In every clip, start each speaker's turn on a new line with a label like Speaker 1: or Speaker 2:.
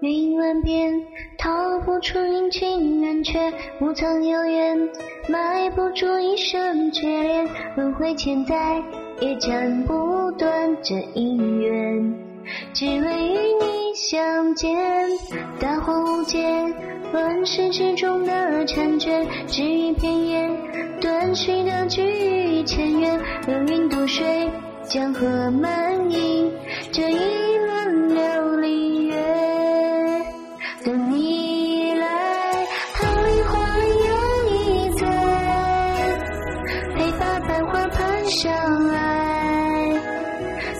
Speaker 1: 云万变，逃不出阴晴圆缺，无藏有缘，埋不住一生眷恋，轮回千载也斩不断这姻缘，只为与你相见。大荒无界，乱世之中的婵娟，只一片叶，断续的聚于前缘，流云渡水，江河满溢，相爱，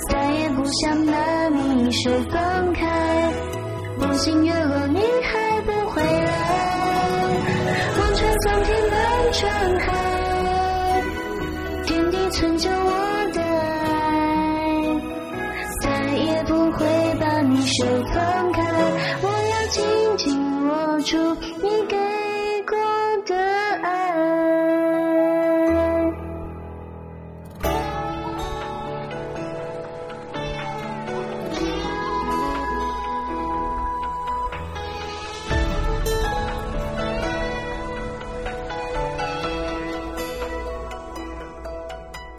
Speaker 1: 再也不想把你手放开，不醒月落你还不回来，望穿桑田半船海，天地存就我的爱，再也不会把你手放开，我要紧紧握住。